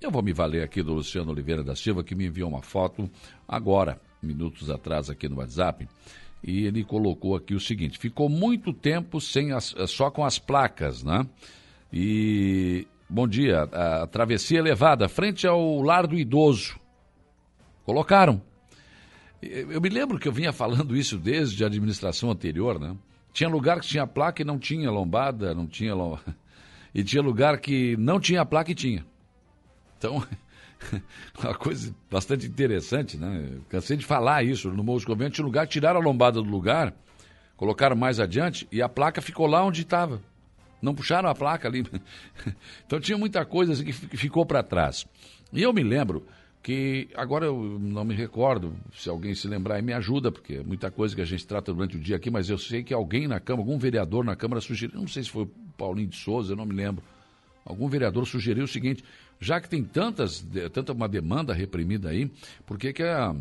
Eu vou me valer aqui do Luciano Oliveira da Silva, que me enviou uma foto agora, minutos atrás, aqui no WhatsApp. E ele colocou aqui o seguinte: ficou muito tempo sem as, só com as placas, né? E bom dia, a travessia elevada, frente ao lar do idoso. Colocaram. Eu me lembro que eu vinha falando isso desde a administração anterior, né? Tinha lugar que tinha placa e não tinha lombada, não tinha lombada. E tinha lugar que não tinha placa e tinha. Então, uma coisa bastante interessante, né? cansei de falar isso no Morro Convento. Tinha lugar tiraram a lombada do lugar, colocaram mais adiante e a placa ficou lá onde estava. Não puxaram a placa ali. Então tinha muita coisa assim que ficou para trás. E eu me lembro que agora eu não me recordo, se alguém se lembrar e me ajuda, porque é muita coisa que a gente trata durante o dia aqui, mas eu sei que alguém na Câmara, algum vereador na Câmara sugeriu, não sei se foi o Paulinho de Souza, eu não me lembro, algum vereador sugeriu o seguinte, já que tem tantas, tanta uma demanda reprimida aí, por que, que a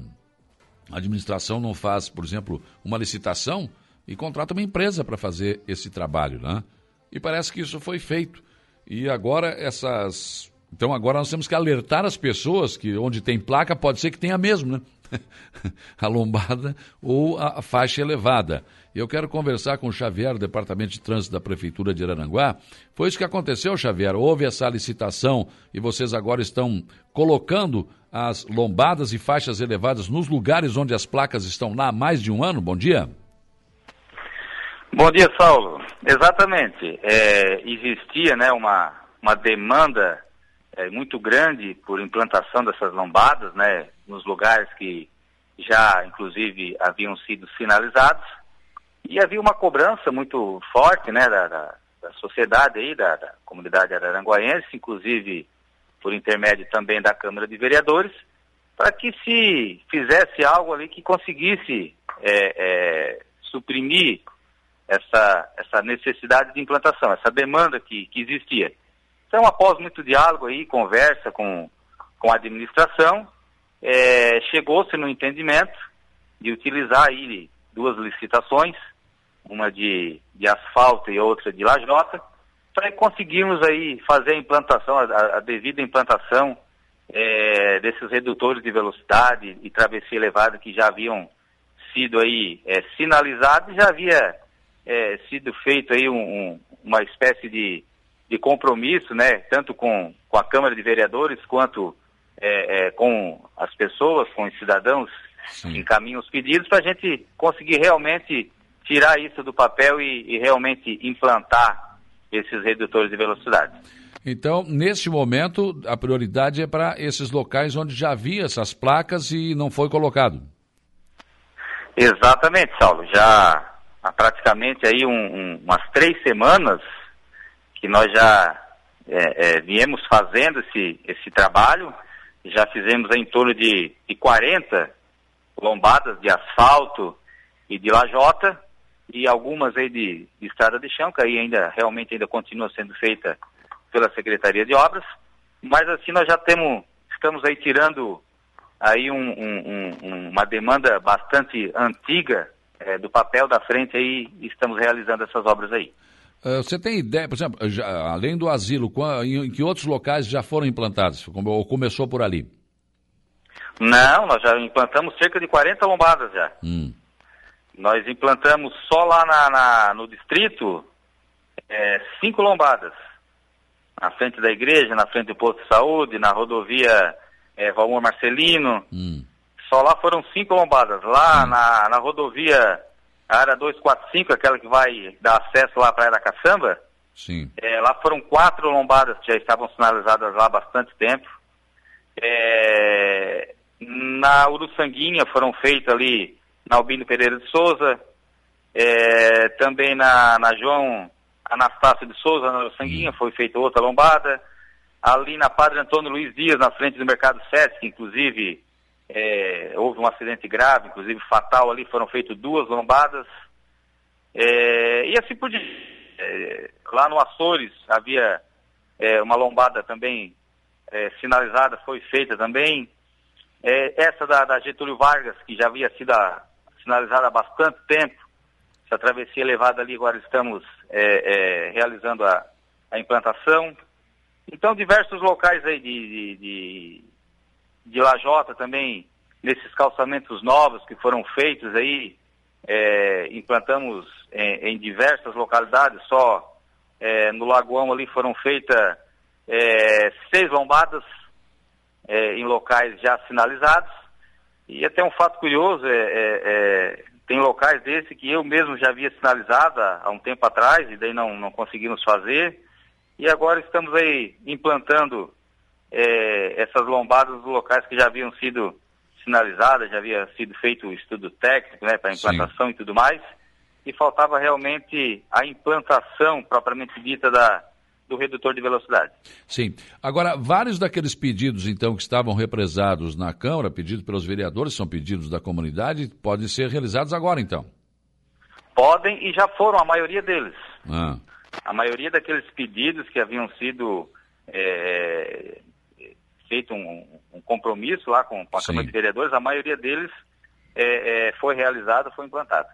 administração não faz, por exemplo, uma licitação e contrata uma empresa para fazer esse trabalho, né? E parece que isso foi feito. E agora essas então agora nós temos que alertar as pessoas que onde tem placa pode ser que tenha mesmo, né? a lombada ou a faixa elevada. Eu quero conversar com o Xavier, do Departamento de Trânsito da Prefeitura de Araranguá. Foi isso que aconteceu, Xavier. Houve essa licitação e vocês agora estão colocando as lombadas e faixas elevadas nos lugares onde as placas estão lá há mais de um ano? Bom dia. Bom dia, Saulo. Exatamente. É, existia né, uma, uma demanda é, muito grande por implantação dessas lombadas, né, nos lugares que já, inclusive, haviam sido sinalizados. E havia uma cobrança muito forte, né, da, da, da sociedade aí, da, da, comunidade araranguaense, inclusive por intermédio também da Câmara de Vereadores, para que se fizesse algo ali que conseguisse é, é, suprimir essa, essa necessidade de implantação, essa demanda que, que existia. Então, após muito diálogo aí, conversa com, com a administração, é, chegou-se no entendimento de utilizar aí duas licitações, uma de, de asfalto e outra de lajota, para conseguirmos aí fazer a implantação, a, a devida implantação é, desses redutores de velocidade e travessia elevada que já haviam sido aí é, sinalizados, já havia é, sido feito aí um, um, uma espécie de de compromisso, né, tanto com, com a Câmara de Vereadores quanto é, é, com as pessoas, com os cidadãos Sim. que encaminham os pedidos, para a gente conseguir realmente tirar isso do papel e, e realmente implantar esses redutores de velocidade. Então, neste momento, a prioridade é para esses locais onde já havia essas placas e não foi colocado. Exatamente, Saulo. Já há praticamente aí um, um, umas três semanas que nós já é, é, viemos fazendo esse, esse trabalho, já fizemos em torno de, de 40 lombadas de asfalto e de lajota, e algumas aí de, de estrada de chão, que aí ainda realmente ainda continua sendo feita pela Secretaria de Obras, mas assim nós já temos, estamos aí tirando aí um, um, um, uma demanda bastante antiga é, do papel da frente aí, e estamos realizando essas obras aí. Uh, você tem ideia, por exemplo, já, além do asilo, em, em, que outros locais já foram implantados? Ou começou por ali? Não, nós já implantamos cerca de 40 lombadas já. Hum. Nós implantamos só lá na, na no distrito é, cinco lombadas. Na frente da igreja, na frente do posto de saúde, na rodovia é, Valmor Marcelino. Hum. Só lá foram cinco lombadas. Lá hum. na, na rodovia a área 245, aquela que vai dar acesso lá para a Praia da Caçamba, Sim. É, lá foram quatro lombadas que já estavam sinalizadas lá há bastante tempo. É, na Uruçanguinha foram feitas ali na Albino Pereira de Souza, é, também na, na João Anastácio de Souza, na Uruçanguinha, hum. foi feita outra lombada. Ali na Padre Antônio Luiz Dias, na frente do Mercado Sesc, inclusive, é, houve um acidente grave, inclusive fatal ali, foram feitas duas lombadas. É, e assim por diante. É, lá no Açores havia é, uma lombada também é, sinalizada, foi feita também. É, essa da, da, Getúlio Vargas, que já havia sido a, sinalizada há bastante tempo, essa travessia elevada ali, agora estamos realizando a, a implantação. Então, diversos locais aí de, de, de, de lajota também, nesses calçamentos novos que foram feitos aí, é, implantamos em, em, diversas localidades, só é, no Lagoão ali foram feitas é, seis lombadas é, em locais já sinalizados. E até um fato curioso, é, é, é, tem locais desse que eu mesmo já havia sinalizado há, um tempo atrás, e daí não, não conseguimos fazer. E agora estamos aí implantando essas lombadas nos locais que já haviam sido sinalizadas, já havia sido feito o estudo técnico né, para implantação Sim. e tudo mais, e faltava realmente a implantação propriamente dita da, do redutor de velocidade. Sim. Agora, vários daqueles pedidos, então, que estavam represados na Câmara, pedidos pelos vereadores, são pedidos da comunidade, podem ser realizados agora, então? Podem e já foram, a maioria deles. Ah. A maioria daqueles pedidos que haviam sido é, feito um, um, compromisso lá com, com a Sim. Câmara de Vereadores, a maioria deles é, é, foi realizado, foi implantado.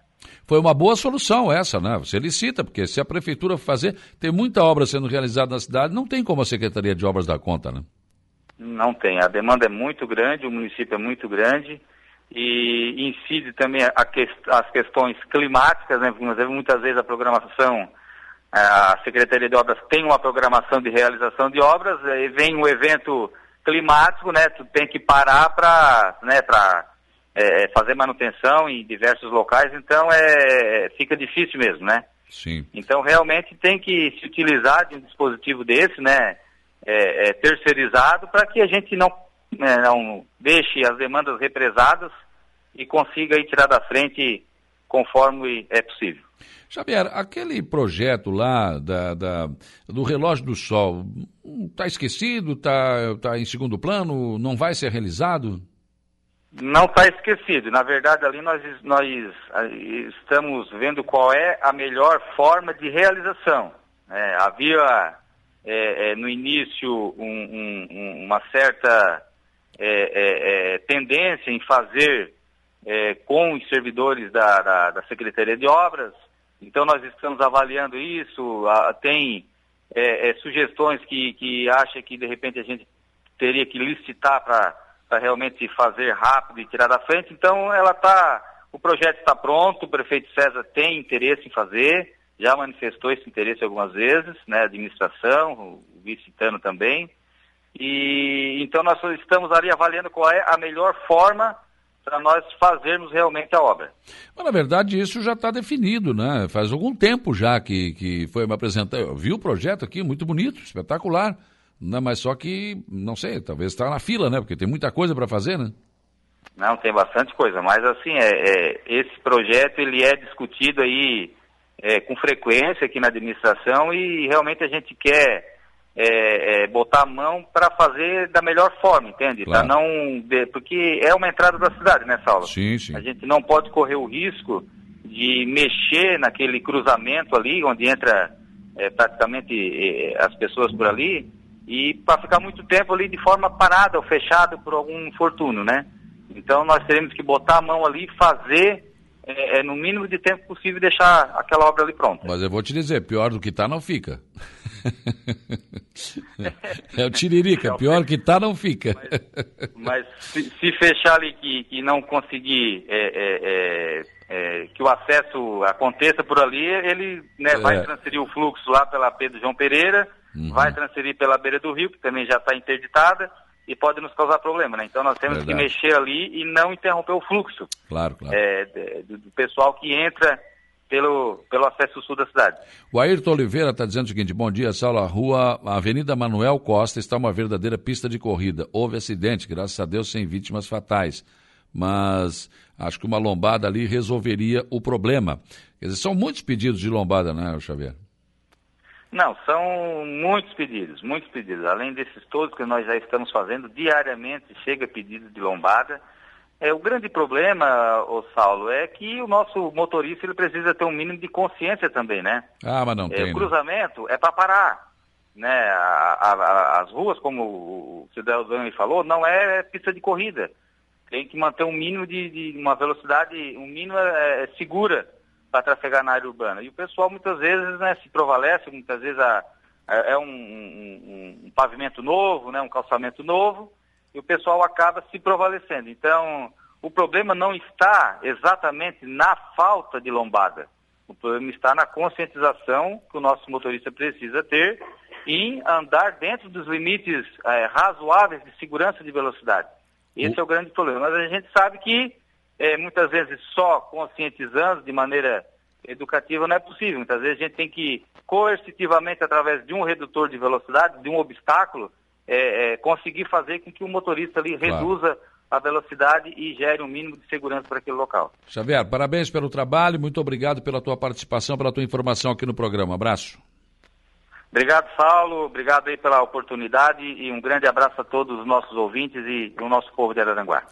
Foi uma boa solução essa, né? Você licita, porque se a prefeitura fazer, tem muita obra sendo realizada na cidade, não tem como a Secretaria de Obras dar conta, né? Não tem. A demanda é muito grande, o município é muito grande e incide também a que, as questões climáticas, né? muitas vezes a programação, a Secretaria de Obras tem uma programação de realização de obras, e vem um evento climático, né? Tu tem que parar para né, é, fazer manutenção em diversos locais, então é, fica difícil mesmo, né? Sim. Então realmente tem que se utilizar de um dispositivo desse, né? É, é, terceirizado para que a gente não, né, não deixe as demandas represadas e consiga ir tirar da frente conforme é possível. Xavier, aquele projeto lá da, da do relógio do sol, está esquecido, está tá em segundo plano, não vai ser realizado? Não está esquecido. Na verdade, ali nós, nós estamos vendo qual é a melhor forma de realização. É, havia é, é, no início um, um, uma certa é, é, é, tendência em fazer com os servidores da, da, da Secretaria de Obras, então nós estamos avaliando isso, tem é, é, sugestões que, que acha que de repente a gente teria que licitar para realmente fazer rápido e tirar da frente. Então ela tá, o projeto está pronto, o prefeito César tem interesse em fazer, já manifestou esse interesse algumas vezes, né, a administração, o vice-tano também. E então nós estamos ali avaliando qual é a melhor forma para nós fazermos realmente a obra. Mas, na verdade, isso já está definido, né? Faz algum tempo já que, que foi me apresentar. Eu vi o projeto aqui, muito bonito, espetacular. Né? Mas só que, não sei, talvez está na fila, né? Porque tem muita coisa para fazer, né? Não, tem bastante coisa, mas assim, é, é esse projeto ele é discutido aí é, com frequência aqui na administração e realmente a gente quer é, é, botar a mão para fazer da melhor forma, entende? Claro. não de, porque é uma entrada da cidade, né, Saulo? Sim, sim. A gente não pode correr o risco de mexer naquele cruzamento ali, onde entra é, praticamente é, as pessoas por ali, e para ficar muito tempo ali de forma parada ou fechada por algum infortúnio, né? Então nós teremos que botar a mão ali e fazer é, é, no mínimo de tempo possível deixar aquela obra ali pronta. Mas eu vou te dizer, pior do que está não fica. É o tiririca, pior que tá não fica. Mas, mas se, se, fechar ali que, que não conseguir é, é, é, é que o acesso aconteça por ali, ele né, vai é. transferir o fluxo lá pela Pedro João Pereira, uhum. vai transferir pela beira do rio, que também já está interditada, e pode nos causar problema, né? Então nós temos Verdade. que mexer ali e não interromper o fluxo. Claro, claro. É, do, do pessoal que entra pelo, pelo acesso sul da cidade. O Ayrton Oliveira está dizendo o seguinte: bom dia, Saulo. A rua a Avenida Manuel Costa está uma verdadeira pista de corrida. Houve acidente, graças a Deus, sem vítimas fatais. Mas acho que uma lombada ali resolveria o problema. Quer dizer, são muitos pedidos de lombada, né, Xavier? Não, são muitos pedidos, muitos pedidos. Além desses todos que nós já estamos fazendo, diariamente chega pedido de lombada. É, o grande problema, ô Saulo, é que o nosso motorista ele precisa ter um mínimo de consciência também, né? Ah, mas não é, tem. O né? cruzamento é para parar. Né? A, a, a, as ruas, como o Cidadão falou, não é pista de corrida. Tem que manter um mínimo de, de uma velocidade, um mínimo é, é segura para trafegar na área urbana. E o pessoal muitas vezes né, se provalece, muitas vezes a, é, é um, um, um, pavimento novo, né, um calçamento novo, e o pessoal acaba se provalecendo. Então, o problema não está exatamente na falta de lombada. O problema está na conscientização que o nosso motorista precisa ter em andar dentro dos limites é, razoáveis de segurança de velocidade. Esse é o grande problema. Mas a gente sabe que é, muitas vezes só conscientizando de maneira educativa não é possível. Muitas vezes a gente tem que coercitivamente, através de um redutor de velocidade, de um obstáculo, é, é, conseguir fazer com que o motorista ali claro. reduza a velocidade e gere um mínimo de segurança para aquele local. Xavier, parabéns pelo trabalho, muito obrigado pela tua participação, pela tua informação aqui no programa. Abraço. Obrigado, Saulo. Obrigado aí pela oportunidade e um grande abraço a todos os nossos ouvintes e o nosso povo de Araranguá.